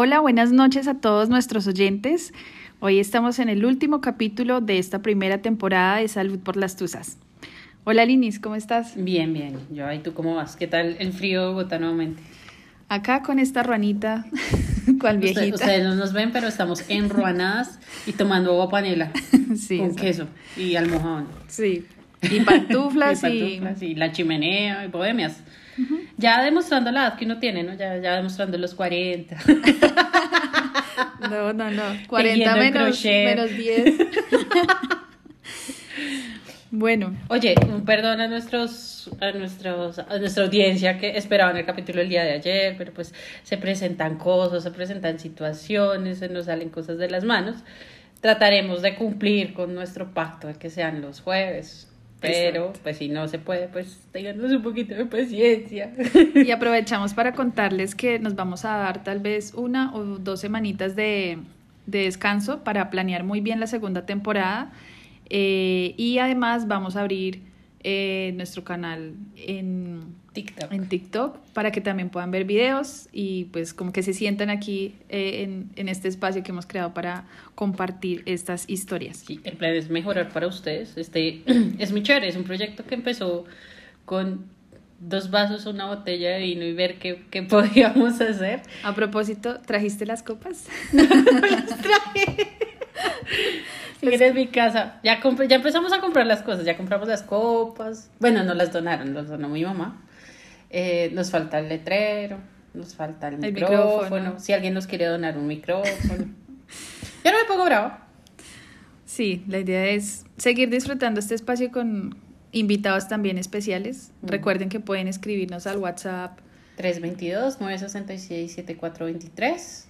Hola, buenas noches a todos nuestros oyentes. Hoy estamos en el último capítulo de esta primera temporada de Salud por las Tuzas. Hola Linis, ¿cómo estás? Bien, bien. Yo, ¿y tú cómo vas? ¿Qué tal el frío de Bogotá nuevamente? Acá con esta ruanita, cual viejita. Ustedes, no nos ven, pero estamos enruanadas y tomando agua panela sí, con queso y almohadón. Sí, y pantuflas y, y... la chimenea y bohemias. Ya demostrando la edad que uno tiene, ¿no? Ya, ya demostrando los 40. no, no, no. 40 menos, menos 10. bueno. Oye, un perdón a nuestros, a nuestros, a nuestra audiencia que esperaban el capítulo el día de ayer, pero pues se presentan cosas, se presentan situaciones, se nos salen cosas de las manos. Trataremos de cumplir con nuestro pacto de que sean los jueves, pero, pues si no se puede, pues tenganos un poquito de paciencia. Y aprovechamos para contarles que nos vamos a dar tal vez una o dos semanitas de, de descanso para planear muy bien la segunda temporada. Eh, y además vamos a abrir eh, nuestro canal en TikTok. en TikTok para que también puedan ver videos y pues como que se sientan aquí eh, en, en, este espacio que hemos creado para compartir estas historias. Sí, el plan es mejorar para ustedes. Este es muy chévere, es un proyecto que empezó con dos vasos, una botella de vino y ver qué, qué podíamos hacer. A propósito, ¿trajiste las copas? las traje. Pues, en mi casa. Ya, ya empezamos a comprar las cosas, ya compramos las copas. Bueno, no las donaron, las donó mi mamá. Eh, nos falta el letrero, nos falta el, micrófono. Si alguien nos quiere donar un micrófono. Yo no me pongo bravo. Sí, la idea es seguir disfrutando este espacio con invitados también especiales. Mm. Recuerden que pueden escribirnos al WhatsApp 322-966-7423.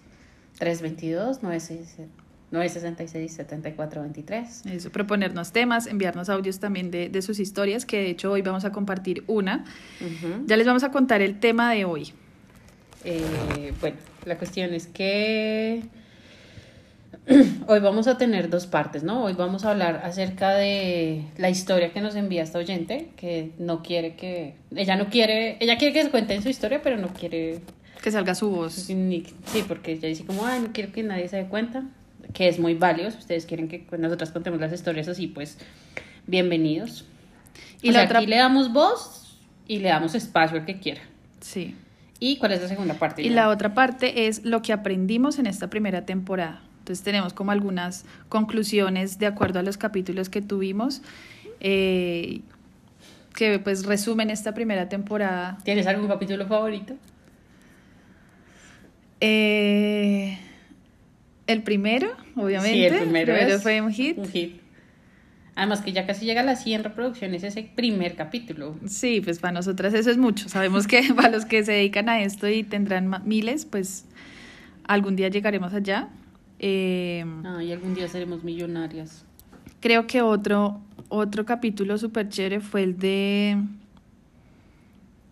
322-966. 966-7423. Eso, proponernos temas, enviarnos audios también de, de, sus historias, que de hecho hoy vamos a compartir una. Ya les vamos a contar el tema de hoy. Eh, bueno, la cuestión es que hoy vamos a tener dos partes, ¿no? Hoy vamos a hablar acerca de la historia que nos envía esta oyente, que no quiere que, ella no quiere, ella quiere que se cuente su historia, pero no quiere que salga su voz. Sí, porque ella dice como, ay, no quiero que nadie se dé cuenta que es muy válido. Si ustedes quieren que nosotras contemos las historias así, pues bienvenidos. Y la otra... aquí le damos voz y le damos espacio al que quiera. Sí. ¿Y cuál es la segunda parte? Y la otra parte es lo que aprendimos en esta primera temporada. Entonces tenemos como algunas conclusiones de acuerdo a los capítulos que tuvimos, eh, que pues resumen esta primera temporada. ¿Tienes algún capítulo favorito? Eh, el primero, obviamente. Sí, el primero, fue un hit. Un hit. Además que ya casi llega a las 100 reproducciones ese primer capítulo. Sí, pues para nosotras eso es mucho. Sabemos que para los que se dedican a esto y tendrán miles, pues algún día llegaremos allá. Eh, ah, y algún día seremos millonarias. Creo que otro, otro capítulo súper chévere fue el de...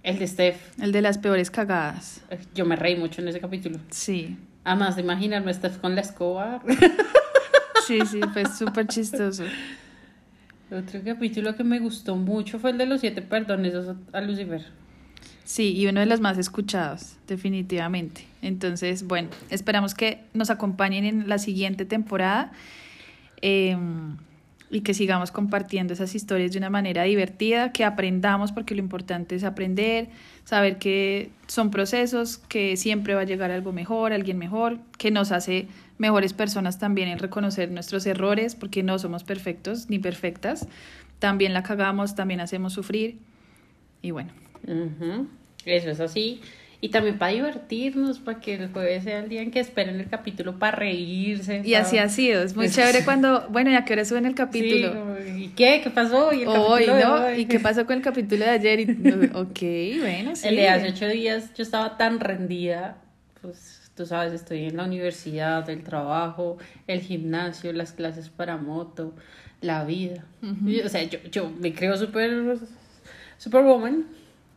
El de Steph. El de las peores cagadas. Yo me reí mucho en ese capítulo. Sí. Además de imaginarme Steph con la escoba. Sí, sí, fue súper chistoso. Otro capítulo que me gustó mucho fue el de los siete perdones a Lucifer. Sí, y uno de los más escuchados, definitivamente. Entonces, bueno, esperamos que nos acompañen en la siguiente temporada eh, y que sigamos compartiendo esas historias de una manera divertida, que aprendamos, porque lo importante es aprender, saber que son procesos, que siempre va a llegar algo mejor, alguien mejor, que nos hace mejores personas también en reconocer nuestros errores, porque no somos perfectos ni perfectas. También la cagamos, también hacemos sufrir. Y bueno. Eso es así. Y también para divertirnos, para que el jueves sea el día en que esperen el capítulo para reírse. Y así ha sido, es muy chévere cuando, bueno, ya que hora suben el capítulo. ¿Y qué? ¿Qué pasó? ¿Y, el hoy, ¿no? ¿Y qué pasó con el capítulo de ayer? Y, ok, bueno, sí. El de hace ocho días yo estaba tan rendida, pues tú sabes, estoy en la universidad, el trabajo, el gimnasio, las clases para moto, la vida. o sea, yo, yo me creo súper, superwoman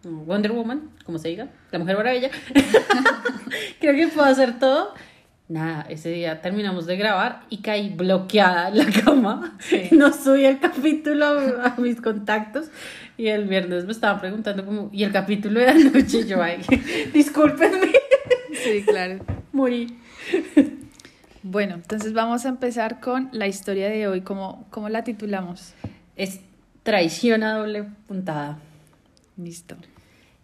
Wonder Woman, como se diga, la Mujer Maravilla. Creo que puedo hacer todo. Nada, ese día terminamos de grabar y caí bloqueada en la cama. No subí el capítulo a, mis contactos. Y el viernes me estaban preguntando como, ¿y el capítulo de anoche? Yo, ay, discúlpenme. Sí, claro. Morí. Bueno, entonces vamos a empezar con la historia de hoy. ¿Cómo, cómo la titulamos? Es traición a doble puntada. Listo.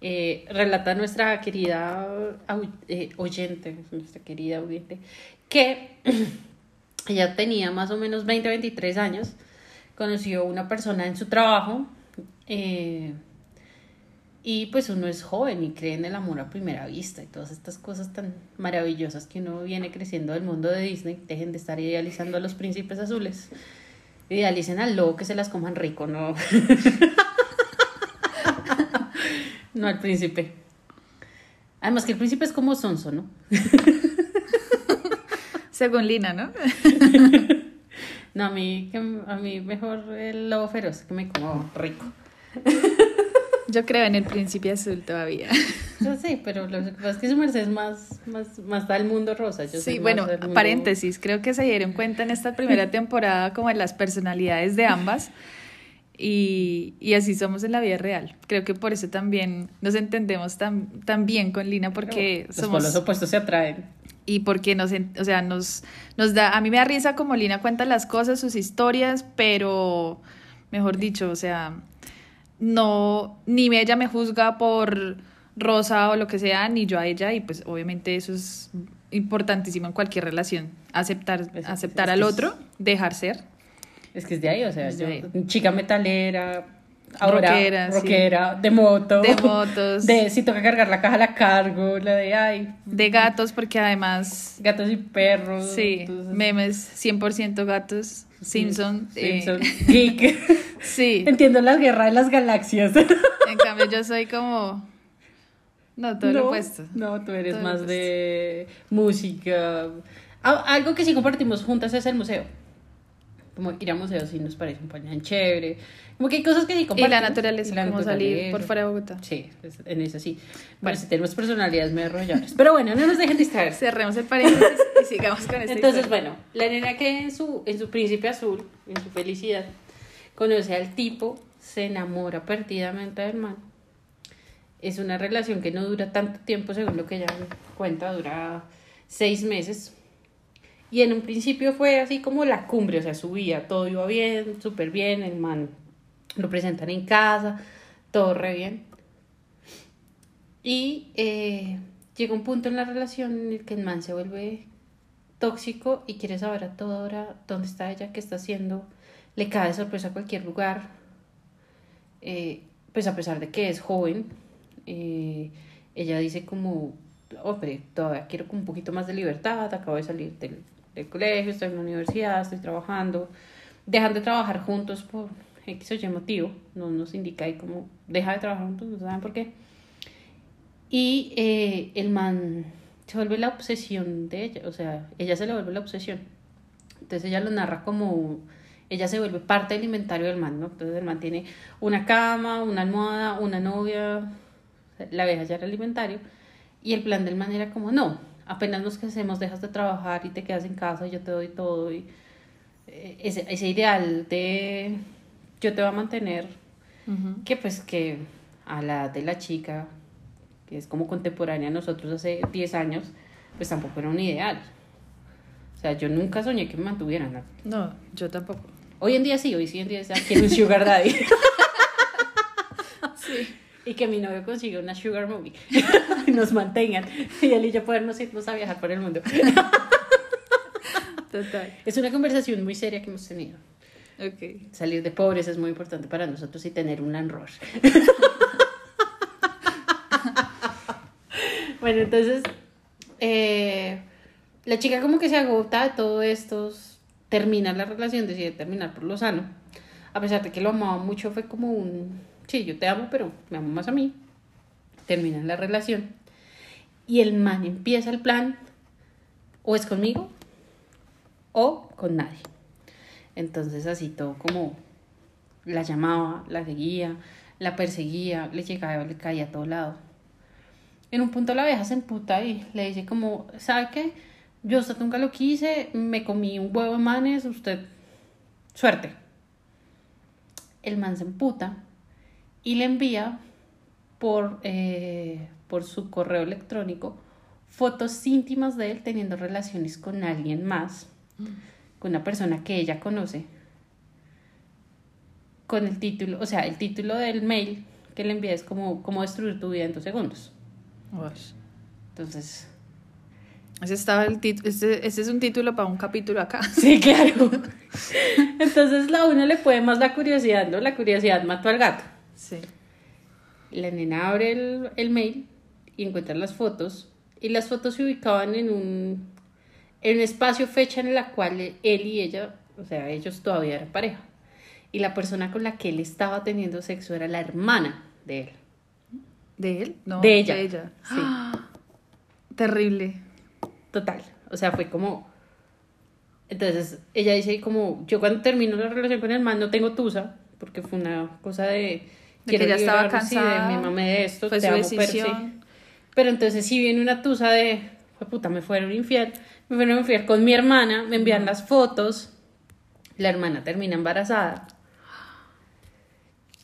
Eh, relata nuestra querida eh, oyente, nuestra querida oyente, que ella tenía más o menos 20, 23 años, conoció una persona en su trabajo eh, y pues uno es joven y cree en el amor a primera vista y todas estas cosas tan maravillosas que uno viene creciendo del mundo de Disney, dejen de estar idealizando a los príncipes azules. Idealicen al lobo que se las coman rico, ¿no? No al príncipe. Además que el príncipe es como sonso, ¿no? Según Lina, ¿no? No, a mí, que- a mí mejor el lobo feroz, que me como rico. Yo creo en el príncipe azul todavía. Yo sí, pero lo que pasa es que su merced es más, más, más da el mundo rosa. Yo Sí, bueno, mundo- paréntesis, creo que se dieron cuenta en esta primera temporada como de las personalidades de ambas y, y así somos en la vida real. Creo que por eso también nos entendemos tan, tan bien con Lina porque Los somos... polos opuestos se atraen. y porque nos, o sea, nos, nos da, a mí me da risa como Lina cuenta las cosas, sus historias, pero, mejor dicho, o sea, no, ni ella me juzga por Rosa o lo que sea, ni yo a ella, y pues obviamente eso es importantísimo en cualquier relación, aceptar, Es- aceptar es al otro, dejar ser. Es que es de ahí, o sea, yo, ahí. chica metalera, ahora Rockera, sí. rockera, de moto. De motos. De si toca cargar la caja, la cargo, la de ay, De gatos, porque además, gatos y perros. sí, entonces- memes 100% gatos, Simpson. eh, Simpson, geek. sí. Entiendo la guerra de las galaxias. En cambio, yo soy como. No, todo lo opuesto. No, tú eres Todo más de música. Ah, Algo que sí compartimos juntas es el museo. Como ir a museos sí nos parece un plan chévere. Como que hay cosas que sí Y compartimos. la naturaleza, Y la como salir por fuera de Bogotá. Sí, es- en eso sí. Bueno, sí tenemos personalidades medio arrolladoras. Pero bueno, no nos dejen distraer. Cerremos el paréntesis y sigamos con esta Entonces, historia. bueno, la nena que en su, en su príncipe azul, en su felicidad, conoce al tipo, se enamora perdidamente del man. Es una relación que no dura tanto tiempo, según lo que ella cuenta, dura seis meses. Y en un principio fue así como la cumbre, o sea, subía, todo iba bien, súper bien, el man lo presentan en casa, todo re bien. Y eh, llega un punto en la relación en el que el man se vuelve tóxico y quiere saber a toda hora dónde está ella, qué está haciendo, le cae de sorpresa a cualquier lugar, eh, pues a pesar de que es joven, eh, ella dice como, hombre, todavía quiero un poquito más de libertad, acabo de salir del, del colegio, estoy en la universidad, estoy trabajando, dejan de trabajar juntos por X o Y motivo, no nos indica ahí como, deja de trabajar juntos, no saben por qué. Y eh, el man se vuelve la obsesión de ella, o sea, ella se le vuelve la obsesión. Entonces ella lo narra como, ella se vuelve parte del inventario del man, ¿no? Entonces el man tiene una cama, una almohada, una novia, la vieja ya era el inventario. Y el plan del man era como, no, apenas nos casemos, dejas de trabajar y te quedas en casa y yo te doy todo. Y eh, ese, ese ideal de yo te voy a mantener que pues que a la edad de la chica, que es como contemporánea a nosotros hace 10 años, pues tampoco era un ideal. O sea, yo nunca soñé que me mantuvieran. ¿no? Yo tampoco. Hoy en día sí, hoy sí en día un sugar daddy. Y que mi novio consiga una sugar movie. y nos mantengan. Y él y yo podernos irnos a viajar por el mundo. Total. Es una conversación muy seria que hemos tenido. Ok. Salir de pobres es muy importante para nosotros y tener un Land Rover. bueno, entonces, eh, la chica como que se agota de todo esto, termina la relación, decide terminar por lo sano. A pesar de que lo amaba mucho, fue como un, sí, yo te amo, pero me amo más a mí. Termina la relación. Y el man empieza el plan, o es conmigo, o con nadie. Entonces así todo como la llamaba, la seguía, la perseguía, le llegaba, le caía a todo lado. En un punto la vieja se emputa y le dice como, ¿sabe qué? Yo usted nunca lo quise, me comí un huevo de manes, usted, suerte. El man se emputa y le envía por, eh, por su correo electrónico fotos íntimas de él teniendo relaciones con alguien más, con una persona que ella conoce, con el título, o sea, el título del mail que le envía es como cómo destruir tu vida en dos segundos. Entonces, ese, estaba el ese, ese es un título para un capítulo acá. Sí, claro. Entonces la uno le puede más la curiosidad, ¿no? La curiosidad mató al gato. Sí. La nena abre el, el mail y encuentra las fotos. Y las fotos se ubicaban en un, en un espacio, fecha en la cual él y ella, o sea, ellos todavía eran pareja. Y la persona con la que él estaba teniendo sexo era la hermana de él. ¿De él? No. De ella. De ella. Sí. Terrible. Total. O sea, fue como. Entonces, ella dice como, yo cuando termino la relación con el man no tengo tusa, porque fue una cosa de... que ella estaba cansada. de mi mamá de esto, fue te su amo, decisión. Pero, entonces si viene una tusa de, fue puta, me fueron infiel, me fueron infiel con mi hermana, me envían las fotos, la hermana termina embarazada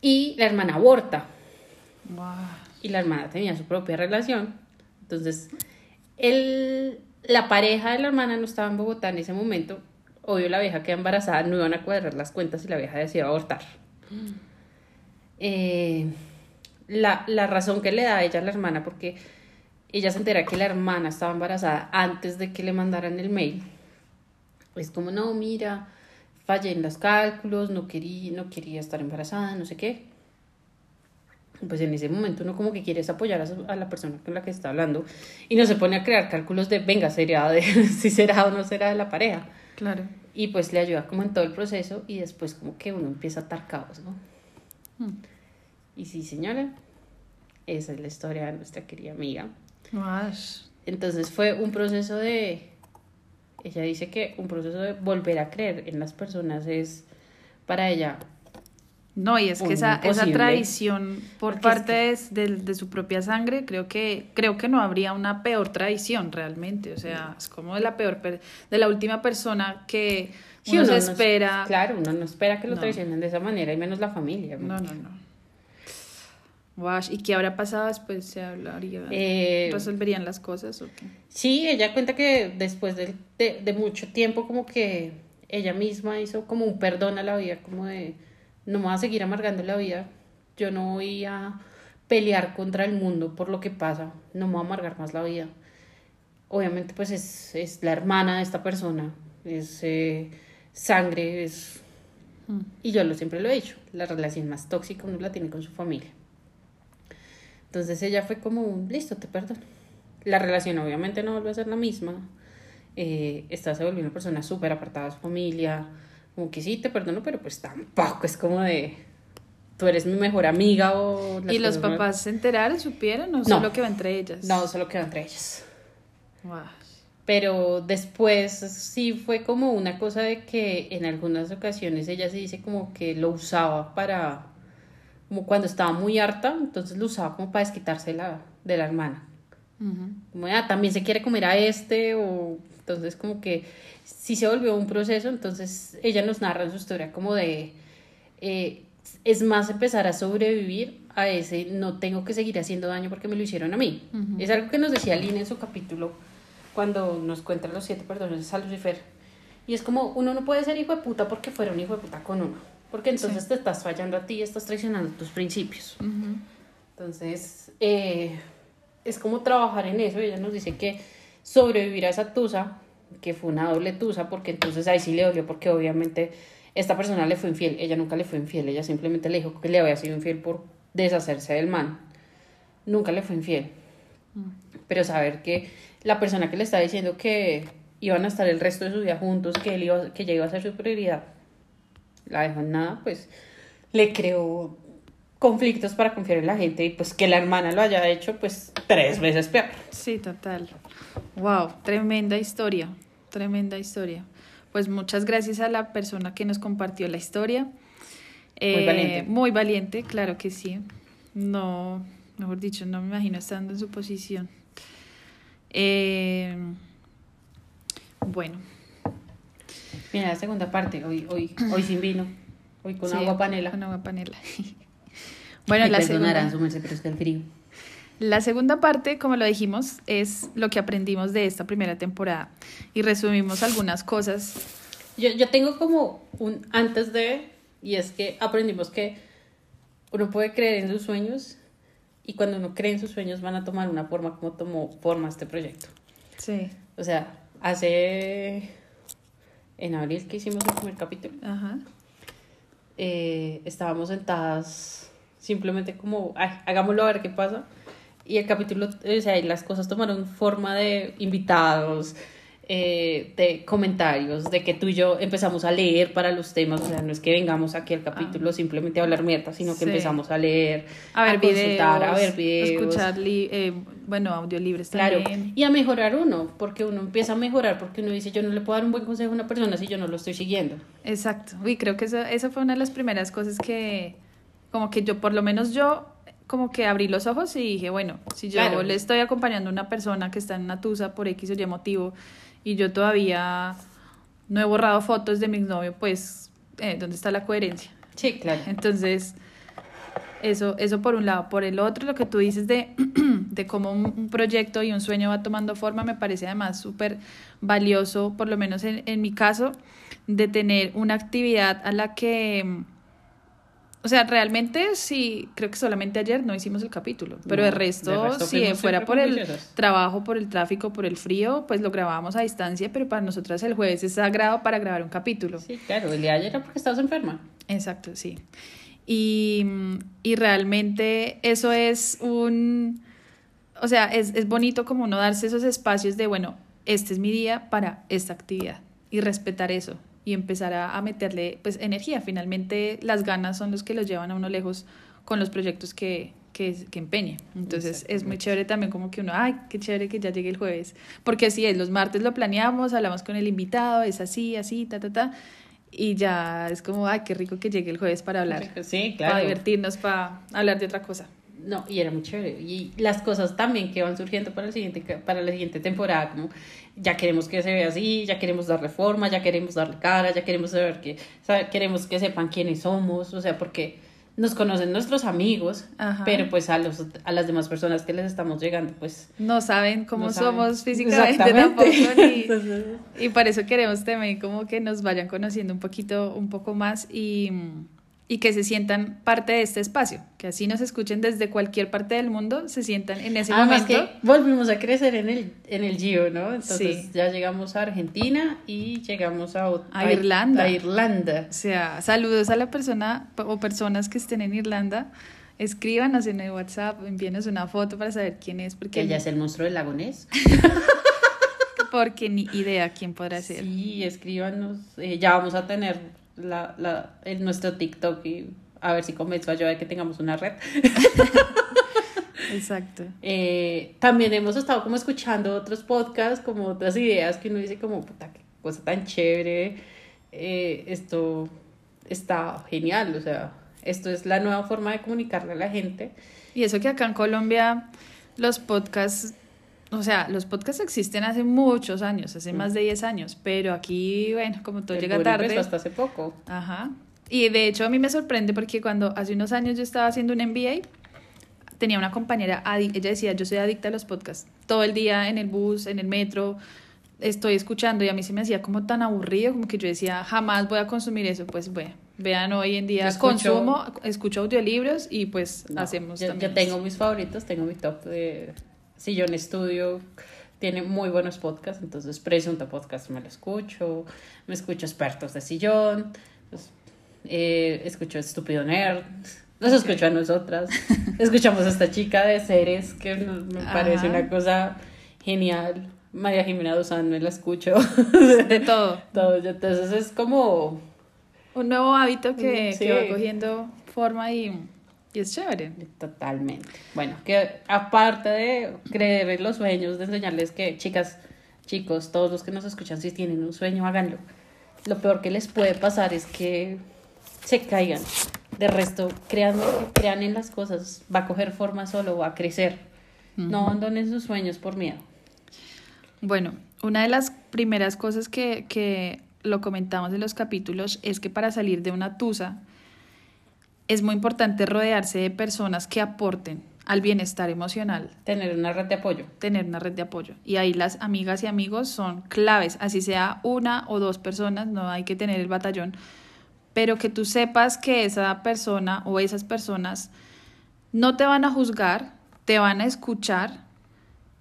y la hermana aborta. Y la hermana tenía su propia relación. Entonces, él la pareja de la hermana no estaba en Bogotá en ese momento. Obvio, la vieja queda embarazada, no iban a cuadrar las cuentas y la vieja decidió abortar. Eh, la, la, razón que le da a ella a la hermana, porque ella se entera que la hermana estaba embarazada antes de que le mandaran el mail, es como, no, mira, fallé en los cálculos, no quería, no quería estar embarazada, no sé qué pues en ese momento uno como que quiere apoyar a, la persona con la que está hablando y no se pone a crear cálculos de, venga, sería de si será o no será de la pareja. Claro. Y pues le ayuda como en todo el proceso y después como que uno empieza a atar caos, ¿no? Hmm. Y sí, señora, esa es la historia de nuestra querida amiga. Entonces fue un proceso de, ella dice que un proceso de volver a creer en las personas es para ella no, y es que esa, esa tradición por parte de, su propia sangre, creo que, creo que no habría una peor tradición realmente. O sea, es como de la peor, de la última persona que uno, se espera. claro, uno no espera que lo traicionen de esa manera, y menos la familia. No, no, no. ¿Y qué habrá pasado después? ¿Se hablaría? Eh, ¿Resolverían las cosas o qué? Sí, ella cuenta que después de, de, de mucho tiempo como que ella misma hizo como un perdón a la vida, como de no me voy a seguir amargando la vida, yo no voy a pelear contra el mundo por lo que pasa, no me voy a amargar más la vida. Obviamente pues es, es la hermana de esta persona, es eh, sangre, es... Mm. Y yo lo siempre lo he dicho, la relación más tóxica uno la tiene con su familia. Entonces ella fue como, listo, te perdono. La relación obviamente no vuelve a ser la misma. Eh, esta se volvió una persona súper apartada de su familia, como que sí, te perdono, pero pues tampoco es como de tú eres mi mejor amiga o... ¿Y los papás se enteraron, supieron o solo quedó entre ellas? No, solo quedó entre ellas. Pero después sí fue como una cosa de que en algunas ocasiones ella se dice como que lo usaba para, como cuando estaba muy harta, entonces lo usaba como para desquitarse la, de la hermana. Como, ah, también se quiere comer a este o entonces como que sí se volvió un proceso, entonces ella nos narra en su historia como de, eh, es más empezar a sobrevivir a ese, no tengo que seguir haciendo daño porque me lo hicieron a mí. Es algo que nos decía Lina en su capítulo cuando nos cuenta los siete perdones a Lucifer. Y es como, uno no puede ser hijo de puta porque fuera un hijo de puta con uno, porque entonces te estás fallando a ti y estás traicionando tus principios. Entonces, eh, es como trabajar en eso. Ella nos dice que sobrevivir a esa tusa que fue una doble tusa, porque entonces ahí sí le dolió, porque obviamente esta persona le fue infiel, ella nunca le fue infiel, ella simplemente le dijo que le había sido infiel por deshacerse del man, nunca le fue infiel. Mm. Pero saber que la persona que le está diciendo que iban a estar el resto de su vida juntos, que él iba, que ya iba a ser su prioridad, la dejó en nada, pues le creó conflictos para confiar en la gente y pues que la hermana lo haya hecho pues tres veces peor. Sí, total. Wow, tremenda historia, tremenda historia. Pues muchas gracias a la persona que nos compartió la historia. muy eh, valiente. Muy valiente, claro que sí. No, mejor dicho, no me imagino estando en su posición. Eh, bueno. Mira, la segunda parte, hoy, hoy, hoy sin vino, hoy con agua panela. Con agua panela. bueno, la segunda. pero es que el frío. La segunda parte, como lo dijimos, es lo que aprendimos de esta primera temporada y resumimos algunas cosas. Yo, yo tengo como un antes de, y es que aprendimos que uno puede creer en sus sueños y cuando uno cree en sus sueños van a tomar una forma como tomó forma este proyecto. Sí. O sea, hace en abril que hicimos el primer capítulo, Ajá. eh, estábamos sentadas simplemente como, ay, hagámoslo a ver qué pasa. Y el capítulo, o sea, y las cosas tomaron forma de invitados, eh, de comentarios, de que tú y yo empezamos a leer para los temas, o sea, no es que vengamos aquí al capítulo simplemente a hablar mierda, sino que Sí. empezamos a leer, A ver consultar, videos, a ver videos. escuchar, li- eh, bueno, audiolibros Claro, también. y a mejorar uno, porque uno empieza a mejorar, porque uno dice, yo no le puedo dar un buen consejo a una persona si yo no lo estoy siguiendo. Exacto. Uy, creo que eso, esa fue una de las primeras cosas que, como que yo, por lo menos yo, como que abrí los ojos y dije, bueno, si yo Claro. le estoy acompañando a una persona que está en una tusa por X o Y motivo y yo todavía no he borrado fotos de mi exnovio, pues, eh, ¿dónde está la coherencia? Sí, claro. Entonces, eso, eso por un lado. Por el otro, lo que tú dices de, de cómo un, proyecto y un sueño va tomando forma, me parece además súper valioso, por lo menos en, en mi caso, de tener una actividad a la que... O sea, realmente sí, creo que solamente ayer no hicimos el capítulo, pero No, el resto, de resto si fuera por el trabajo, por el tráfico, por el frío, pues lo grabábamos a distancia, pero para nosotras el jueves es sagrado para grabar un capítulo. Sí, claro, el día de ayer era porque estabas enferma. Exacto, sí. Y, y realmente eso es un, o sea, es, es bonito como uno darse esos espacios de, bueno, este es mi día para esta actividad y respetar eso y empezar a, a meterle pues energía. Finalmente las ganas son los que los llevan a uno lejos con los proyectos que, que, que empeñe. Entonces es muy chévere también como que uno, ay, qué chévere que ya llegue el jueves. Porque así es, los martes lo planeamos, hablamos con el invitado, es así, así, ta, ta, ta. Y ya es como, ay, qué rico que llegue el jueves para hablar, Sí, para claro. divertirnos, para hablar de otra cosa. No, y era muy chévere. Y las cosas también que van surgiendo para, el siguiente, para la siguiente temporada, como ya queremos que se vea así, ya queremos darle forma, ya queremos darle cara, ya queremos saber que, saber- queremos que sepan quiénes somos, o sea, porque nos conocen nuestros amigos, Ajá. pero pues a, los, a las demás personas que les estamos llegando, pues... No saben cómo no saben. somos físicamente tampoco. ni- Y por eso queremos también como que nos vayan conociendo un poquito, un poco más y, y que se sientan parte de este espacio, que así nos escuchen desde cualquier parte del mundo, se sientan en ese momento. que volvimos a crecer en el, en el Gio, ¿no? Entonces Sí. ya llegamos a Argentina y llegamos a, ot- A Irlanda. A Irlanda. O sea, saludos a la persona o personas que estén en Irlanda. Escríbanos en el WhatsApp, envíenos una foto para saber quién es, porque, Que ya es el monstruo del lago Ness. porque ni idea quién podrá ser. Sí, escríbanos. eh, ya vamos a tener la, la, el, nuestro TikTok y a ver si convenzo a yo de que tengamos una red. Exacto. Eh, también hemos estado como escuchando otros podcasts, como otras ideas que uno dice como, puta, qué cosa tan chévere. eh, esto está genial, o sea, esto es la nueva forma de comunicarle a la gente. Y eso que acá en Colombia los podcasts, o sea, los podcasts existen hace muchos años, hace más de 10 años, pero aquí, bueno, como todo El llega tarde. empezó hasta hace poco. Ajá. Y de hecho a mí me sorprende porque cuando hace unos años yo estaba haciendo un MBA, tenía una compañera, ella decía, yo soy adicta a los podcasts. Todo el día en el bus, en el metro, estoy escuchando y a mí se me hacía como tan aburrido, como que yo decía, jamás voy a consumir eso. Pues bueno, vean, hoy en día escucho- consumo, escucho audiolibros y pues No, hacemos yo, también. yo tengo mis favoritos, tengo mi top de Sillón Estudio, tiene muy buenos podcasts, entonces Presunto Podcast me lo escucho, me escucho Expertos de Sillón, pues, eh, escucho Estúpido Nerd, nos escucho a nosotras, escuchamos a esta chica de seres que nos- me parece Ajá. una cosa genial, María Jimena Duzán me la escucho, de todo. todo, entonces es como... Un nuevo hábito que, Sí. que va cogiendo forma y, y es chévere. Totalmente. Bueno, que aparte de creer en los sueños, de enseñarles que, chicas, chicos, todos los que nos escuchan, si tienen un sueño, háganlo. Lo peor que les puede pasar es que se caigan. De resto, crean, crean en las cosas, va a coger forma solo, va a crecer. No abandonen sus sueños por miedo. Bueno, una de las primeras cosas que, que lo comentamos en los capítulos es que para salir de una tusa es muy importante rodearse de personas que aporten, al bienestar emocional. Tener una red de apoyo. Tener una red de apoyo. Y ahí las amigas y amigos son claves, así sea una o dos personas, no hay que tener el batallón, pero que tú sepas que esa persona o esas personas no te van a juzgar, te van a escuchar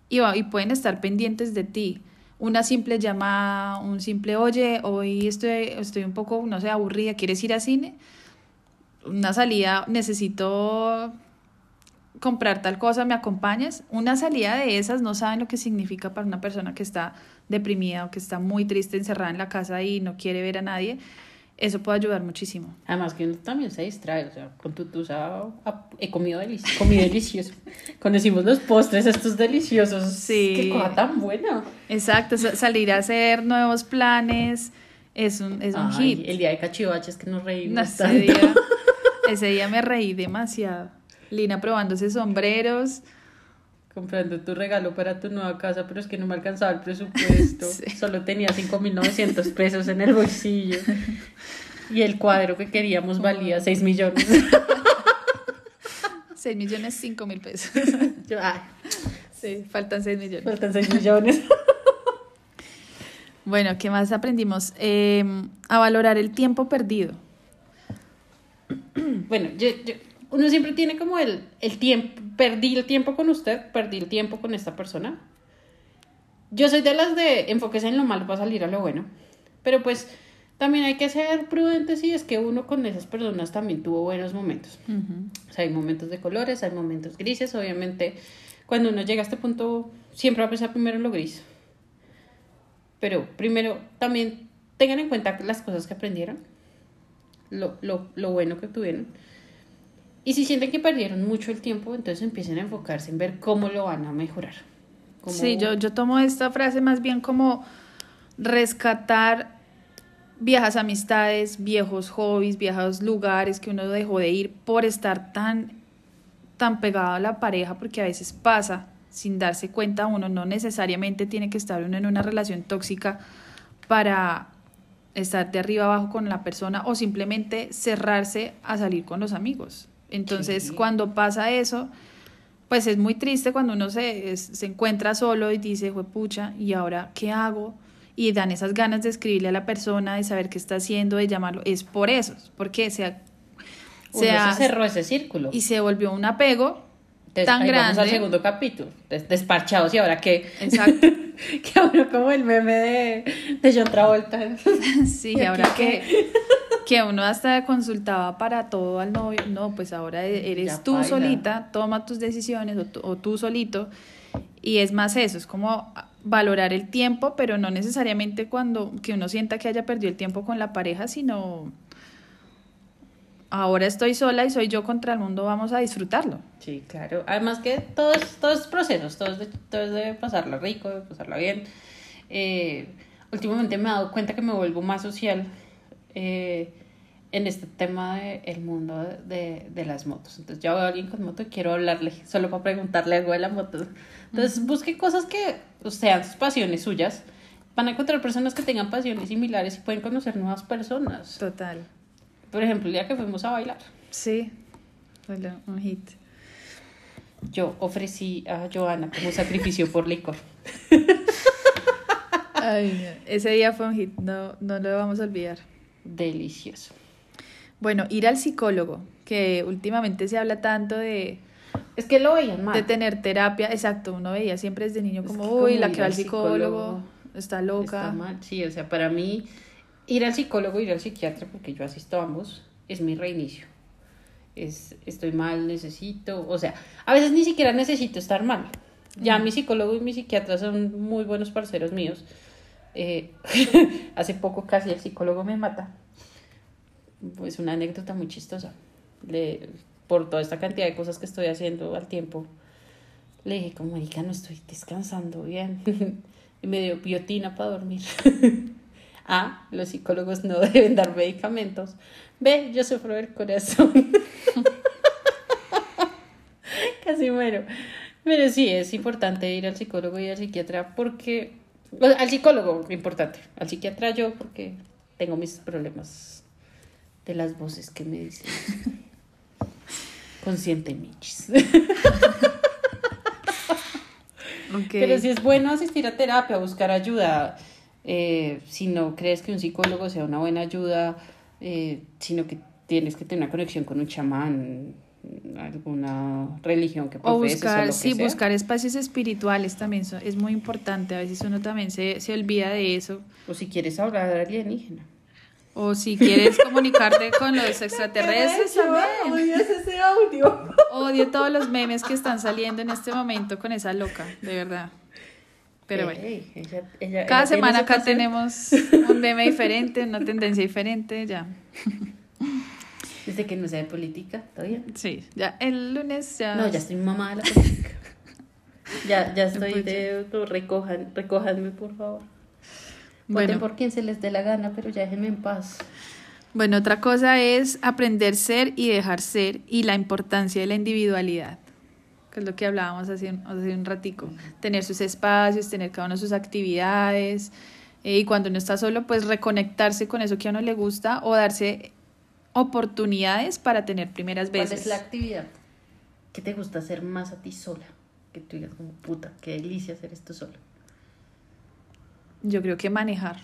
y, y pueden estar pendientes de ti. Una simple llamada, un simple, oye, hoy estoy, estoy un poco, no sé, aburrida, ¿quieres ir al cine? Una salida, necesito comprar tal cosa, ¿me acompañas? Una salida de esas no saben lo que significa para una persona que está deprimida o que está muy triste encerrada en la casa y no quiere ver a nadie eso puede ayudar muchísimo. Además que uno también se distrae, o sea, con tu tusa he comido delicioso, comí delicioso. Conocimos los postres estos deliciosos. Sí. Qué cosa tan buena. Exacto, salir a hacer nuevos planes es un, es un hit. El día de cachivaches que nos reímos ese Día, ese día me reí demasiado. Lina probándose sombreros comprando tu regalo para tu nueva casa, pero es que no me alcanzaba el presupuesto. Solo tenía 5.900 pesos en el bolsillo. Y el cuadro que queríamos valía 6 millones. 6 millones, 5 mil pesos. Sí, faltan 6 millones. Faltan 6 millones. Bueno, ¿qué más aprendimos? Em, a valorar el tiempo perdido. Bueno, yo, yo uno siempre tiene como el, el tiempo, perdí el tiempo con usted, perdí el tiempo con esta persona. Yo soy de las de enfoques en lo malo para salir a lo bueno, pero pues también hay que ser prudentes y es que uno con esas personas también tuvo buenos momentos. O sea, hay momentos de colores, hay momentos grises, obviamente cuando uno llega a este punto siempre va a pensar primero en lo gris. Pero primero también tengan en cuenta las cosas que aprendieron, lo, lo, lo bueno que tuvieron y si sienten que perdieron mucho el tiempo, entonces empiecen a enfocarse en ver cómo lo van a mejorar. Sí, yo, yo tomo esta frase más bien como rescatar viejas amistades, viejos hobbies, viejos lugares que uno dejó de ir por estar tan, tan pegado a la pareja, porque a veces pasa sin darse cuenta uno, no necesariamente tiene que estar uno en una relación tóxica para estar de arriba abajo con la persona o simplemente cerrarse a salir con los amigos. Entonces, cuando pasa eso, pues es muy triste cuando uno se, se encuentra solo y dice, pucha, ¿y ahora qué hago? Y dan esas ganas de escribirle a la persona, de saber qué está haciendo, de llamarlo. Es por eso, porque se, se, se cerró ese círculo. Y se volvió un apego tan grande. Vamos al segundo capítulo, despachados y ahora qué. Exacto. que ahora como el meme de, de John Travolta. sí, ahora que que uno hasta consultaba para todo al novio, no, pues ahora e-, eres tú solita, toma tus decisiones o, tú solito. Y es más eso, es como valorar el tiempo, pero no necesariamente cuando que uno sienta que haya perdido el tiempo con la pareja, sino ahora estoy sola y soy yo contra el mundo, vamos a disfrutarlo. Sí, claro. Además que todos todos procesos, todos de, todos de pasarlo rico, de pasarlo bien. Eh, últimamente me he dado cuenta que me vuelvo más social. Eh, en este tema del el mundo de, de, las motos. Entonces, yo veo a alguien con moto y quiero hablarle, solo para preguntarle algo de la moto. Entonces, busque cosas que sean sus pasiones suyas. Van a encontrar personas que tengan pasiones similares y pueden conocer nuevas personas. Total. Por ejemplo, el día que fuimos a bailar. Sí, un hit. Yo ofrecí a Joana como sacrificio por licor. Ay, ese día fue un hit, no, no lo vamos a olvidar. Delicioso. Bueno, ir al psicólogo, que últimamente se habla tanto de... Es que lo veían mal. De tener terapia, exacto, uno veía siempre desde niño como, uy, la que va al psicólogo, está loca. Está mal, sí, o sea, para mí ir al psicólogo, ir al psiquiatra, porque yo asisto a ambos, es mi reinicio. Es, estoy mal, necesito, o sea, a veces ni siquiera necesito estar mal. Ya mi psicólogo y mi psiquiatra son muy buenos parceros míos. Eh, hace poco casi el psicólogo me mata pues una anécdota muy chistosa. Le, por toda esta cantidad de cosas que estoy haciendo al tiempo, le dije, como no estoy descansando bien. y me dio biotina para dormir. ah, los psicólogos no deben dar medicamentos. Ve, yo sufro del corazón. Casi muero. Pero sí, es importante ir al psicólogo y al psiquiatra porque... Al psicólogo, importante. Al psiquiatra yo porque tengo mis problemas de las voces que me dicen. Consciente michis. Pero si es bueno asistir a terapia, buscar ayuda. Eh, si no crees que un psicólogo sea una buena ayuda, eh, sino que tienes que tener una conexión con un chamán, alguna religión que profeses. O buscar, sí, buscar espacios espirituales también es muy importante. A veces uno también se, se olvida de eso. O si quieres hablar de alienígena. O si quieres comunicarte con los extraterrestres también. ese audio. Odio todos los memes que están saliendo en este momento con esa loca, de verdad. Pero bueno. Cada semana acá tenemos un meme diferente, una tendencia diferente, ya. Desde que no sea de política, ¿todavía? Sí, ya el lunes ya. No, ya estoy mamá de la política. ya, ya estoy de. Recojan, recójanme, por favor. Bueno. por quien se les dé la gana, pero ya déjenme en paz. Bueno, otra cosa es aprender ser y dejar ser y la importancia de la individualidad, que es lo que hablábamos hace, hace un ratico. Tener sus espacios, tener cada uno sus actividades eh, y cuando uno está solo, pues reconectarse con eso que a uno le gusta o darse oportunidades para tener primeras veces. ¿Cuál es la actividad que te gusta hacer más a ti sola? Que tú digas como puta, qué delicia hacer esto solo. Yo creo que manejar.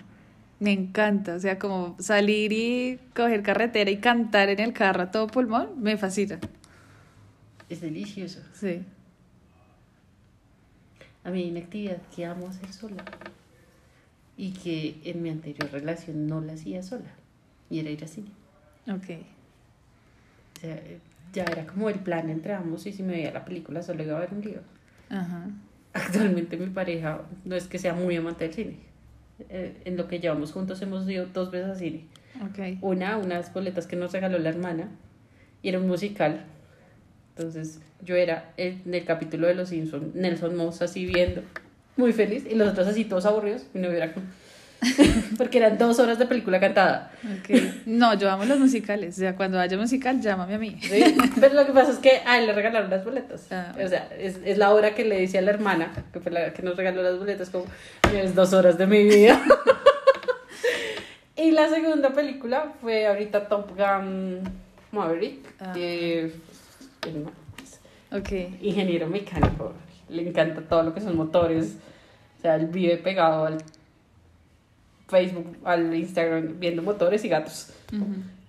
Me encanta, o sea, como salir y coger carretera y cantar en el carro a todo pulmón, me fascina. Es delicioso. Sí. A mí hay una actividad que amo hacer sola y que en mi anterior relación no la hacía sola y era ir a cine. Ok. O sea, ya era como el plan entre ambos y si me veía la película solo iba a ver un libro. Ajá. Actualmente mi pareja no es que sea muy amante del cine eh, en lo que llevamos juntos hemos ido dos veces a cine. Okay. Una, unas boletas que nos regaló la hermana, y era un musical. Entonces yo era en el capítulo de Los Simpsons, Nelson Moss así viendo, muy feliz, y los otros así todos aburridos, y no hubiera como Porque eran dos horas de película cantada. Okay. No, yo amo los musicales. O sea, cuando haya musical, llámame a mí. Pero lo que pasa es que a él le regalaron las boletas. Ah, o sea, es, es, la hora que le dice a la hermana, que fue la que nos regaló las boletas, como, es dos horas de mi vida. y la segunda película fue ahorita Top Gun Maverick. Ah. Okay. Ingeniero mecánico. Le encanta todo lo que son motores. O sea, él vive pegado al Facebook, al Instagram, viendo motores y gatos.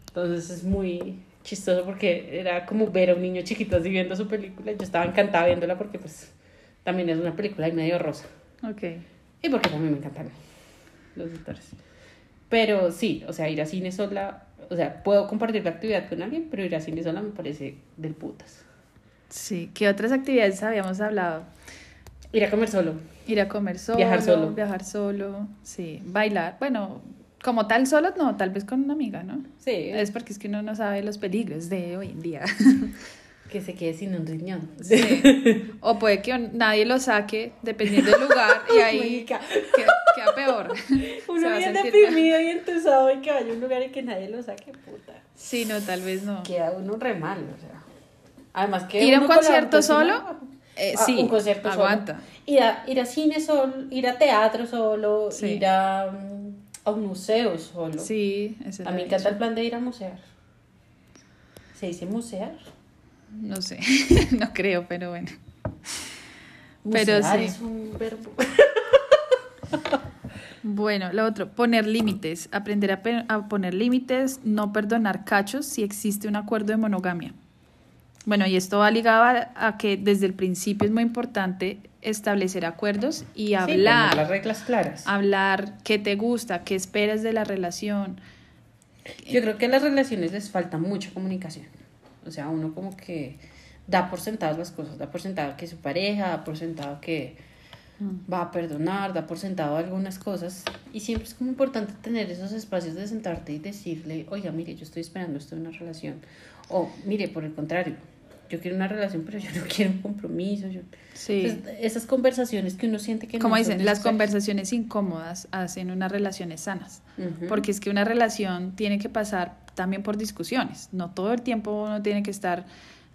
Entonces es muy chistoso porque era como ver a un niño chiquito así viendo su película. Yo estaba encantada viéndola porque pues también es una película y medio rosa. Ok. Y porque también me encantan los motores. Pero sí, o sea, ir a cine sola, o sea, puedo compartir la actividad con alguien, pero ir a cine sola me parece del putas. Sí, ¿qué otras actividades habíamos hablado? Ir a comer solo. Ir a comer solo. Viajar solo. Viajar solo, sí. Bailar. Bueno, como tal solo, no, tal vez con una amiga, ¿no? Sí. Es porque es que uno no sabe los peligros de hoy en día. que se quede sin un riñón. Sí. O puede que nadie lo saque, dependiendo del lugar, y ahí queda, peor. Uno bien deprimido y entusado y que vaya a un lugar y que nadie lo saque, puta. Sí, no, tal vez no. Queda uno re mal, o sea. Además que... Ir a un concierto solo eh, sí, un concierto aguanta. Ir a, ir a cine solo, ir a teatro solo, ir a, a, un museo solo. Sí, A mí me encanta el plan de ir a musear. ¿Se dice musear? No sé, no creo, pero bueno. pero sí. es un verbo. Bueno, lo otro, poner límites, aprender a, a poner límites, no perdonar cachos si existe un acuerdo de monogamia. Bueno, y esto va ligado a, que desde el principio es muy importante establecer acuerdos y hablar. las reglas claras. Hablar qué te gusta, qué esperas de la relación. Yo creo que a las relaciones les falta mucha comunicación. O sea, uno como que da por sentadas las cosas, da por sentado que su pareja, da por sentado que mm. va a perdonar, da por sentado algunas cosas. Y siempre es como importante tener esos espacios de sentarte y decirle, oiga, mire, yo estoy esperando esto de una relación. O, mire, por el contrario, yo quiero una relación, pero yo no quiero un compromiso. Yo... Sí. esas conversaciones que uno siente que... Como dicen, las conversaciones incómodas hacen unas relaciones sanas, porque es que una relación tiene que pasar también por discusiones, no todo el tiempo uno tiene que estar,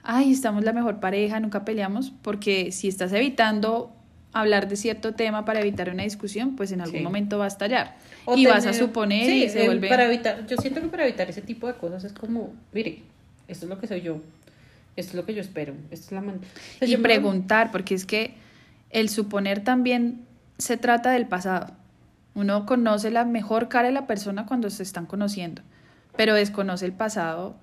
ay, estamos la mejor pareja, nunca peleamos, porque si estás evitando hablar de cierto tema para evitar una discusión, pues en algún momento va a estallar. y vas a suponer y se vuelve... Para evitar, yo siento que para evitar ese tipo de cosas es como, mire, esto es lo que soy yo Esto es lo que yo espero. Esto es la man- O sea, Y me- preguntar, porque es que el suponer también se trata del pasado. Uno conoce la mejor cara de la persona cuando se están conociendo, pero desconoce el pasado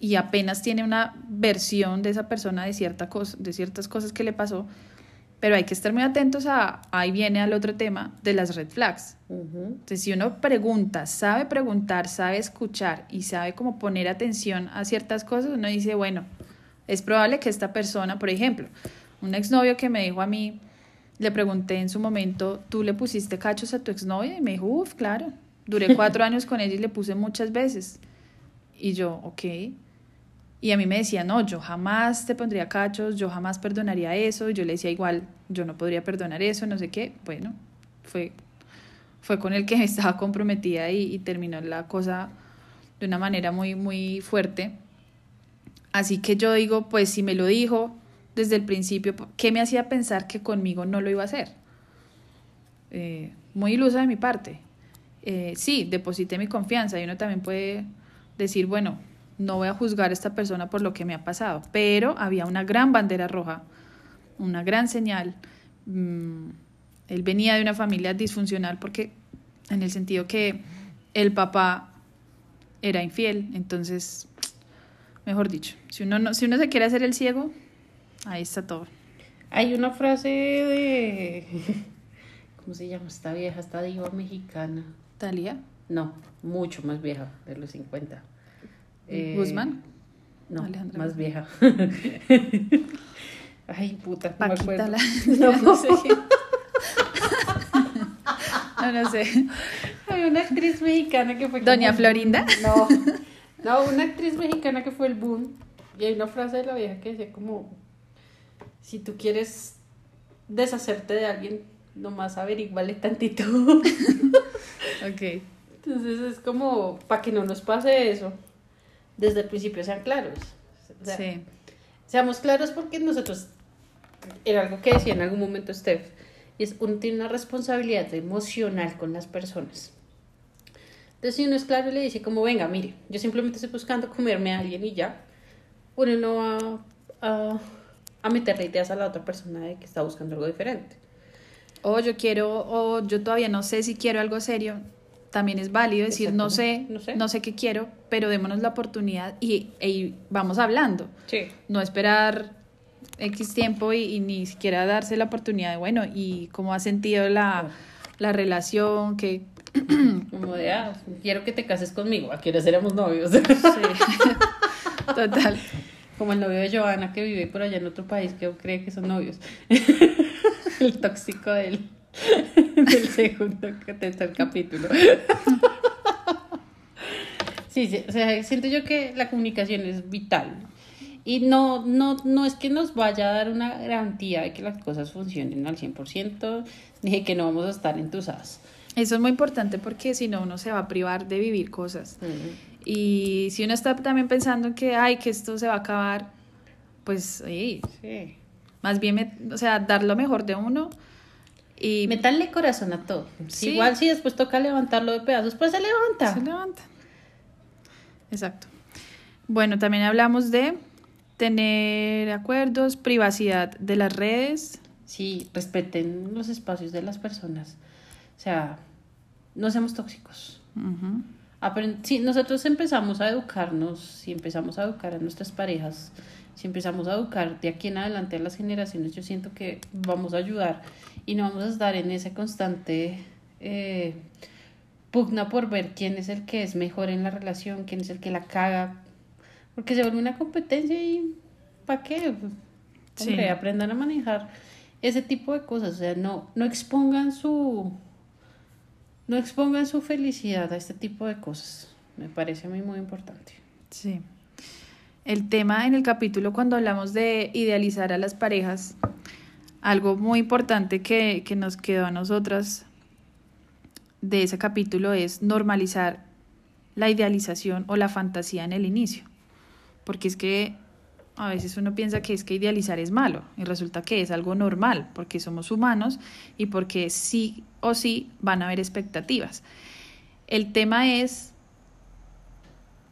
y apenas tiene una versión de esa persona de, cierta cosa, de ciertas cosas que le pasó. Pero hay que estar muy atentos a, ahí viene al otro tema, de las red flags. Entonces, si uno pregunta, sabe preguntar, sabe escuchar y sabe cómo poner atención a ciertas cosas, uno dice, bueno, es probable que esta persona, por ejemplo, un exnovio que me dijo a mí, le pregunté en su momento, ¿tú le pusiste cachos a tu exnovia? Y me dijo, uff, claro. Duré cuatro años con ella y le puse muchas veces. Y yo, ok. Y a mí me decía, no, yo jamás te pondría cachos, yo jamás perdonaría eso. Y yo le decía, igual, yo no podría perdonar eso, no sé qué. Bueno, fue, fue con el que estaba comprometida y, y terminó la cosa de una manera muy, muy fuerte. Así que yo digo, pues si me lo dijo desde el principio, ¿qué me hacía pensar que conmigo no lo iba a hacer? Eh, muy ilusa de mi parte. Eh, sí, deposité mi confianza y uno también puede decir, bueno, no voy a juzgar a esta persona por lo que me ha pasado, pero había una gran bandera roja, una gran señal. Mm, él venía de una familia disfuncional porque, en el sentido que el papá era infiel, entonces, mejor dicho, si uno, no, si uno se quiere hacer el ciego, ahí está todo. Hay una frase de. ¿Cómo se llama esta vieja? Esta diva mexicana. Talía, No, mucho más vieja, de los 50. Eh, Guzmán, No, Alejandra más vieja. Ay, puta, no me Paquita, acuerdo. la, no sé. no, no sé. Hay una actriz mexicana que fue. Doña como- Florinda. No, no, una actriz mexicana que fue el boom. Y hay una frase de la vieja que decía como, si tú quieres deshacerte de alguien, nomás averiguale tantito. Ok. Entonces es como, para que no nos pase eso, desde el principio sean claros. O sea, Sí. Seamos claros porque nosotros, era algo que decía en algún momento Steph, es uno tiene una responsabilidad emocional con las personas. Entonces si uno es claro y le dice como, venga, mire, yo simplemente estoy buscando comerme a alguien y ya, uno no va a, a meterle ideas a la otra persona de que está buscando algo diferente. O yo quiero, o yo todavía no sé si quiero algo serio. También es válido decir, no sé, no No sé, sé. qué quiero, pero démonos la oportunidad y, y vamos hablando. Sí. No esperar X tiempo y, y ni siquiera darse la oportunidad de, bueno, y cómo ha sentido la, la relación, que... Como de, ah, quiero que te cases conmigo, a quienes éramos novios. Sí. Total. Como el novio de Joana que vive por allá en otro país que cree que son novios. El tóxico del, del segundo tercer capítulo. sí, sí, o sea, siento yo que la comunicación es vital. Y no, no, no es que nos vaya a dar una garantía de que las cosas funcionen al 100%, ni de que no vamos a estar entusadas. Eso es muy importante porque si no uno se va a privar de vivir cosas. Y si uno está también pensando que, ay, que esto se va a acabar, pues, sí, Sí. Más bien, me- o sea, dar lo mejor de uno y Metanle corazón a todo. Sí. Igual si después toca levantarlo de pedazos, pues se levanta. se levanta. Exacto. Bueno, también hablamos de tener acuerdos, privacidad de las redes. Sí, respeten los espacios de las personas. O sea, no seamos tóxicos. Ujú. Apren- si nosotros empezamos a educarnos, si empezamos a educar a nuestras parejas, si empezamos a educar de aquí en adelante a las generaciones, yo siento que vamos a ayudar y no vamos a estar en ese constante eh, pugna por ver quién es el que es mejor en la relación, quién es el que la caga, porque se vuelve una competencia y ¿para qué? Sí. Hombre, aprendan a manejar ese tipo de cosas, o sea, no, no expongan su no expongan su felicidad a este tipo de cosas. Me parece a mí muy importante. Sí. El tema en el capítulo cuando hablamos de idealizar a las parejas, algo muy importante que, que nos quedó a nosotras de ese capítulo es normalizar la idealización o la fantasía en el inicio. Porque es que a veces uno piensa que es que idealizar es malo y resulta que es algo normal porque somos humanos y porque sí o sí van a haber expectativas. El tema es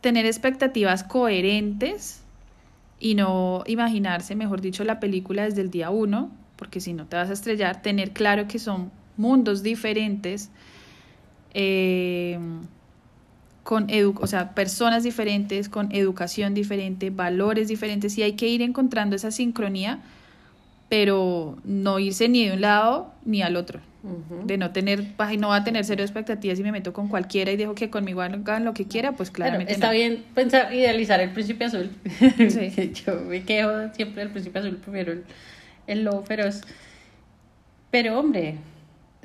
tener expectativas coherentes y no imaginarse, mejor dicho, la película desde el día uno, porque si no te vas a estrellar, tener claro que son mundos diferentes, eh, con edu o sea, personas diferentes, con educación diferente, valores diferentes, y hay que ir encontrando esa sincronía, pero no irse ni de un lado ni al otro. De no tener, no va a tener cero expectativas y me meto con cualquiera y dejo que conmigo hagan lo que quiera, pues claramente. está bien pensar, idealizar el príncipe azul. Yo me quedo siempre del príncipe azul, primero el, el lobo feroz. Pero hombre,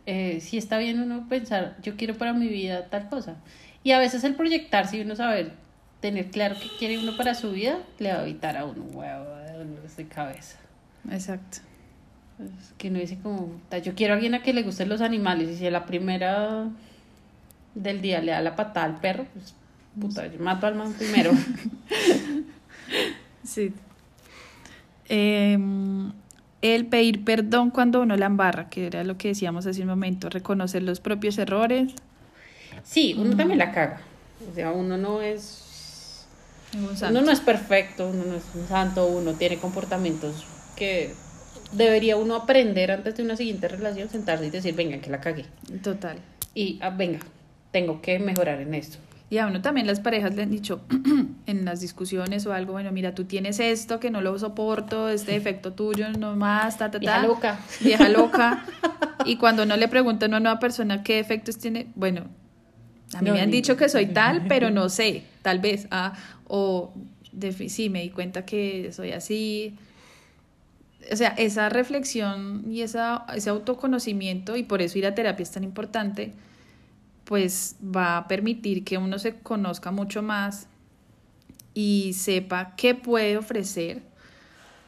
eh, sí está bien uno pensar, yo quiero para mi vida tal cosa. Y a veces el proyectarse y uno saber, tener claro qué quiere uno para su vida, le va a evitar a uno huevo de dolores de cabeza. Exacto. que uno dice como, yo quiero a alguien a que le gusten los animales y si a la primera del día le da la patada al perro, pues puta, yo mato al man primero. sí. Eh, el pedir perdón cuando uno la embarra, que era lo que decíamos hace un momento, reconocer los propios errores. Sí, uno también la caga. O sea, uno no es. Uno no es perfecto, uno no es un santo, uno tiene comportamientos que debería uno aprender antes de una siguiente relación, sentarse y decir, venga, que la cagué. Total. Y ah, venga, tengo que mejorar en esto. Y a uno también las parejas le han dicho en las discusiones o algo, bueno, mira, tú tienes esto que no lo soporto, este defecto tuyo, no más, ta, ta, ta. Vieja loca. Vieja loca. y cuando no le preguntan a una nueva persona qué defectos tiene, bueno, a mí me han dicho que soy tal, pero no sé, tal vez. Ah, o de, sí, me di cuenta que soy así. O sea, esa reflexión y esa, ese autoconocimiento, y por eso ir a terapia es tan importante, pues va a permitir que uno se conozca mucho más y sepa qué puede ofrecer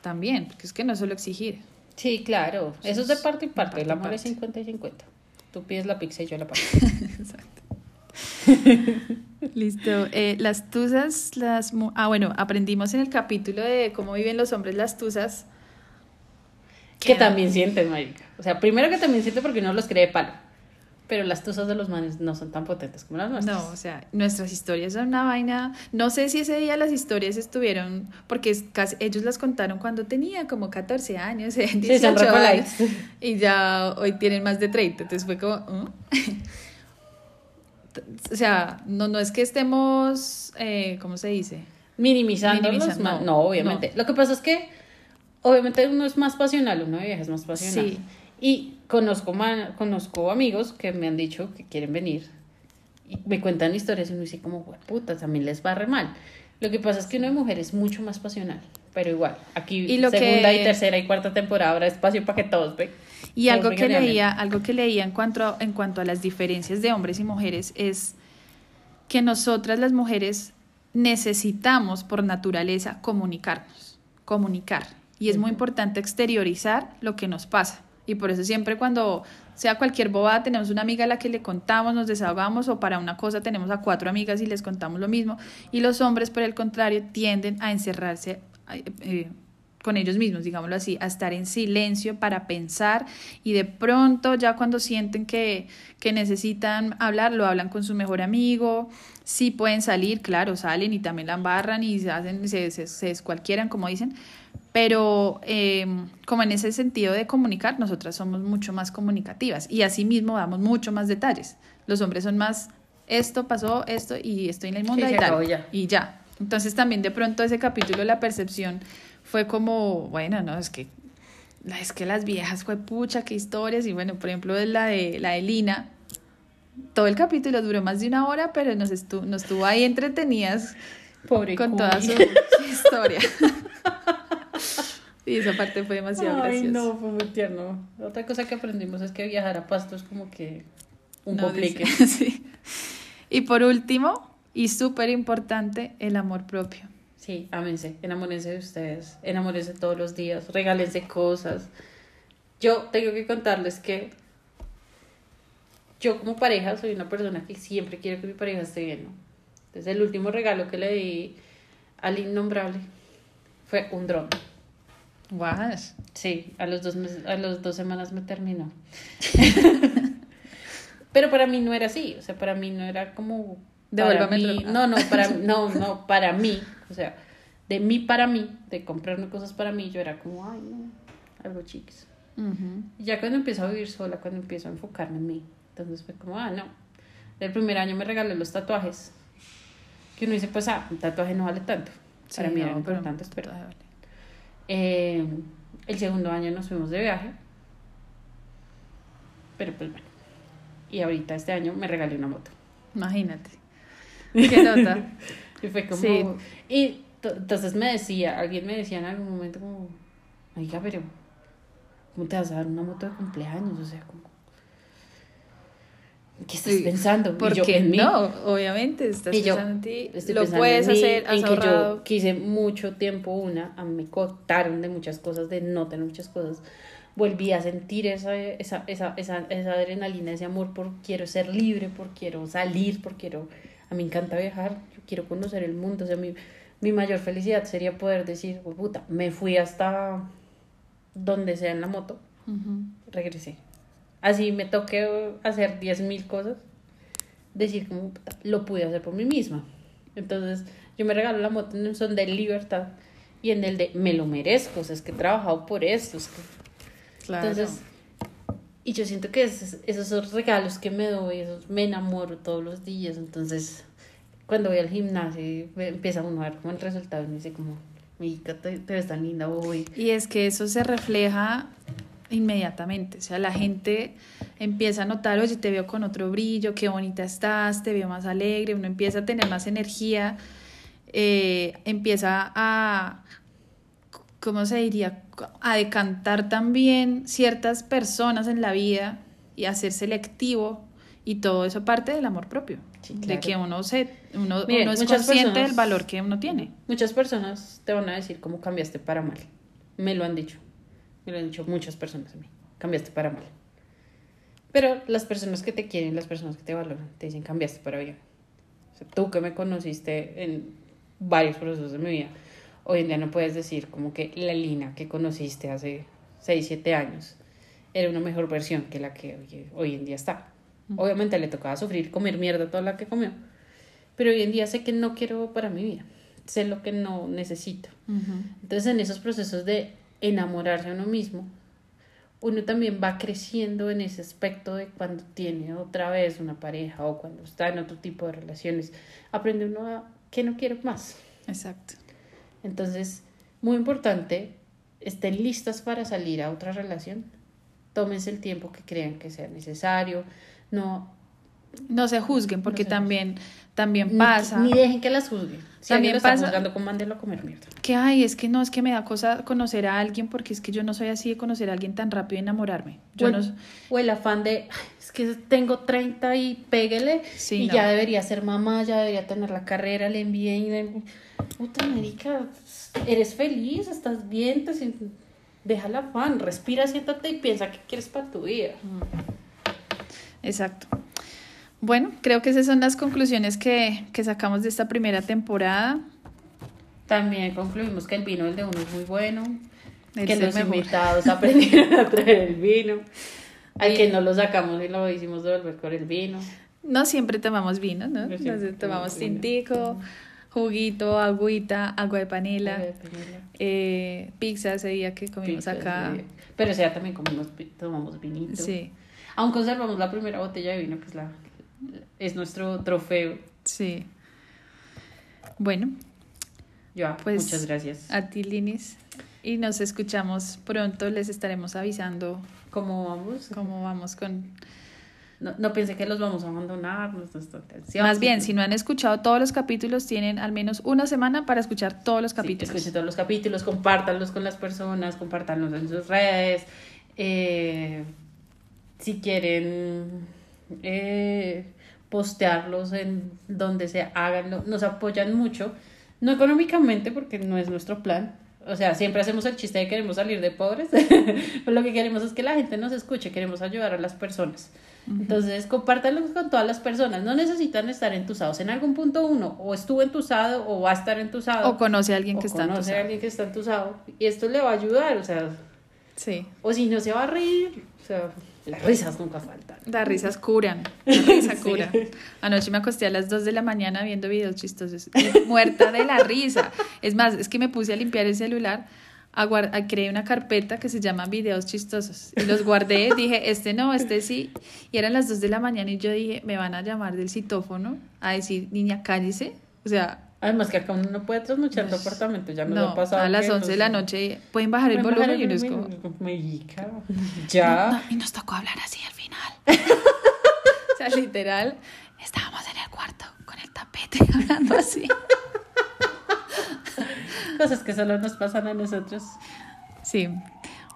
también, porque es que no es solo exigir. Sí, claro, eso es de parte y parte, el amor es 50 y 50. Tú pides la pizza y yo la pago. Exacto. Listo. Eh, las tuzas, las... Ah, bueno, aprendimos en el capítulo de cómo viven los hombres las tuzas. Que, también sienten, marica. O sea, primero que también sienten porque no los cree palo. Pero las tuzas de los manes no son tan potentes como las nuestras. No, o sea, nuestras historias son una vaina. No sé si ese día las historias estuvieron, porque casi, ellos las contaron cuando tenía como 14 años, 18 sí, y ya hoy tienen más de 30. Entonces fue como. ¿Mm? o sea, no, no es que estemos, eh, ¿cómo se dice? Minimizando. Minimizando. No, obviamente. Lo que pasa es que, obviamente, uno es más pasional, uno de viaje es más pasional. Sí. Y conozco, conozco amigos que me han dicho que quieren venir y me cuentan historias y uno dice como, puta, también les va re mal. Lo que pasa es que uno de mujer es mucho más pasional, pero igual, aquí segunda y tercera y cuarta temporada habrá espacio para que todos vean. Y algo que leía, algo que leía en cuanto, a, en cuanto a las diferencias de hombres y mujeres es que nosotras las mujeres necesitamos por naturaleza comunicarnos, comunicar. Y es muy importante exteriorizar lo que nos pasa. Y por eso siempre cuando sea cualquier bobada, tenemos una amiga a la que le contamos, nos desahogamos, o para una cosa tenemos a cuatro amigas y les contamos lo mismo. Y los hombres, por el contrario, tienden a encerrarse eh, con ellos mismos, digámoslo así, a estar en silencio para pensar y de pronto ya cuando sienten que, que necesitan hablar, lo hablan con su mejor amigo, sí pueden salir, claro, salen y también la embarran y se hacen, se, se, se descualquieran, como dicen, pero em, como en ese sentido de comunicar, nosotras somos mucho más comunicativas y asimismo damos mucho más detalles. Los hombres son más, esto pasó, esto y estoy en el mundo y tal. Ya. Y ya. Entonces también de pronto ese capítulo, la percepción fue como, bueno, no, es que es que las viejas fue pucha, qué historias. Y bueno, por ejemplo, la de la de Lina, todo el capítulo duró más de una hora, pero nos estuvo, nos estuvo ahí entretenidas Pobre con toda su historia. Y esa parte fue demasiado Ay, no, fue muy tierno. Otra cosa que aprendimos es que viajar a Pasto es como que un complique. sí. Y por último, y súper importante, el amor propio. Sí, ámense, enamórense de ustedes, enamórense todos los días, regálense cosas. Yo tengo que contarles que yo como pareja soy una persona que siempre quiero que mi pareja esté bien. ¿no? Entonces el último regalo que le di al innombrable fue un dron. Guas. Sí, a los dos meses, a los dos semanas me terminó. Pero para mí no era así, o sea, para mí no era como Devuélvame No, no, para no, no, para mí, o sea, de mí para mí, de comprarme cosas para mí, yo era como, ay, no, algo chiquis. Y ya cuando empiezo a vivir sola, cuando empiezo a enfocarme en mí, entonces fue como, ah, no. El primer año me regalé los tatuajes. Que uno dice, pues, ah, un tatuaje no vale tanto. Para mí eran importantes, pero. Eh, el segundo año nos fuimos de viaje. Pero pues bueno. Y ahorita este año me regalé una moto. Imagínate. Qué nota. y fue como. Sí. Y entonces me decía, alguien me decía en algún momento como, oiga, pero ¿cómo te vas a dar una moto de cumpleaños? O sea, como, ¿qué estás pensando? Porque no, obviamente, estás pensando en ti, lo puedes hacer, has que yo quise mucho tiempo una, a mí me cortaron de muchas cosas, de no tener muchas cosas, volví a sentir esa, esa, esa, esa, esa adrenalina, ese amor por quiero ser libre, por quiero salir, por quiero, a mí me encanta viajar, yo quiero conocer el mundo, o sea, mi, mi mayor felicidad sería poder decir, puta, me fui hasta donde sea en la moto, regresé. Así me toqué hacer 10.000 cosas, decir como lo pude hacer por mí misma. Entonces yo me regalo la moto en un son de libertad y en el de me lo merezco, o sea, es que he trabajado por esto. Claro. Entonces, y yo siento que esos, esos regalos que me doy, esos me enamoro todos los días, entonces cuando voy al gimnasio empieza uno a ver como el resultado me dice como, mi te, te ves tan linda hoy. Y es que eso se refleja inmediatamente, o sea, la gente empieza a notar, oye, te veo con otro brillo, qué bonita estás, te veo más alegre, uno empieza a tener más energía, eh, empieza a, ¿cómo se diría?, a decantar también ciertas personas en la vida y a ser selectivo y todo eso parte del amor propio de que uno se uno, uno es consciente del valor que uno tiene. Muchas personas te van a decir cómo cambiaste para mal. Me lo han dicho. Me lo han dicho muchas personas a mí. Cambiaste para mal. Pero las personas que te quieren, las personas que te valoran, te dicen cambiaste para bien. O sea, tú que me conociste en varios procesos de mi vida, hoy en día no puedes decir como que la Lina que conociste hace 6, 7 años era una mejor versión que la que hoy en día está. Obviamente le tocaba sufrir, comer mierda toda la que comió. Pero hoy en día sé que no quiero para mi vida. Sé lo que no necesito. Entonces en esos procesos de enamorarse a uno mismo, uno también va creciendo en ese aspecto de cuando tiene otra vez una pareja o cuando está en otro tipo de relaciones. Aprende uno a que no quiero más. Exacto. Entonces, muy importante, estén listas para salir a otra relación. Tómense el tiempo que crean que sea necesario. No no se juzguen porque también también pasa. ni, dejen que las juzguen. Si también pasa está juzgando con a comer mierda. que ay es que no es que me da cosa conocer a alguien porque es que yo no soy así de conocer a alguien tan rápido y enamorarme. Yo o, no o el afán de es que tengo 30 y péguele y ya debería ser mamá ya debería tener la carrera le envié y puta América eres feliz estás bien te deja el afán respira siéntate y piensa qué quieres para tu vida mm. Exacto. Bueno, creo que esas son las conclusiones que, sacamos de esta primera temporada. También concluimos que el vino, el de uno, es muy bueno. que los invitados aprendieron a traer el vino. Al que no lo sacamos y lo hicimos devolver con el vino. No siempre tomamos vino, ¿no? tomamos tintico, juguito, agüita, agua de panela, eh, pizza ese día que comimos acá. Pero ese día también comimos, tomamos vinito. Sí. Aún conservamos la primera botella de vino, que es, la, es nuestro trofeo. Sí. Bueno. Ya, pues, muchas gracias. A ti, Linis. Y nos escuchamos pronto. Les estaremos avisando cómo vamos. Cómo vamos con... No, no pensé que los vamos a abandonar. Más bien, si no han escuchado todos los capítulos, tienen al menos una semana para escuchar todos los capítulos. Sí, escuchen todos los capítulos, compártanlos con las personas, compártanlos en sus redes. Eh, si quieren eh, postearlos en donde se hagan, nos apoyan mucho, no económicamente porque no es nuestro plan. O sea, siempre hacemos el chiste de que queremos salir de pobres, pero lo que queremos es que la gente nos escuche, queremos ayudar a las personas. Entonces, compártanlos con todas las personas. No necesitan estar entusados en algún punto uno. O estuvo entusado o va a estar entusado. O conoce a alguien que está entusado. a alguien que está entusado. Y esto le va a ayudar, o sea. Sí. O si no, se va a reír. O sea, Las risas nunca faltan. Las risas curan. Las risas curan. Anoche me acosté a las 2 de la mañana viendo videos chistosos. Muerta de la risa. Es más, es que me puse a limpiar el celular. A a, creé una carpeta que se llama videos chistosos. Y los guardé. dije, este no, este sí. Y eran las 2 de la mañana y yo dije, me van a llamar del citófono a decir, niña, cállese. O sea, Además que acá uno no puede trasnochar tu apartamento, ya me lo ha pasado. A las 11 de la noche pueden bajar el volumen y uno es como... Ya. y nos tocó hablar así al final. o sea, literal, estábamos en el cuarto con el tapete hablando así. Cosas que solo nos pasan a nosotros. Sí.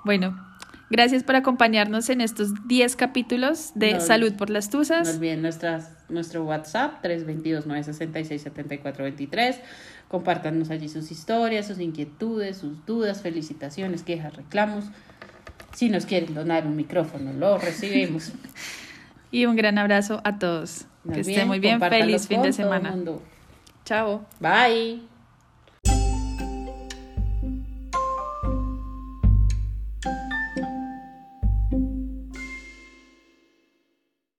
Bueno, Gracias por acompañarnos en estos 10 capítulos de Salud por las Tusas. No olviden nuestras, nuestro WhatsApp 322-966-7423. Compártanos allí sus historias, sus inquietudes, sus dudas, felicitaciones, quejas, reclamos. Si nos quieren donar un micrófono, lo recibimos. y un gran abrazo a todos. que estén muy bien. Feliz fin de semana. Chao. Bye.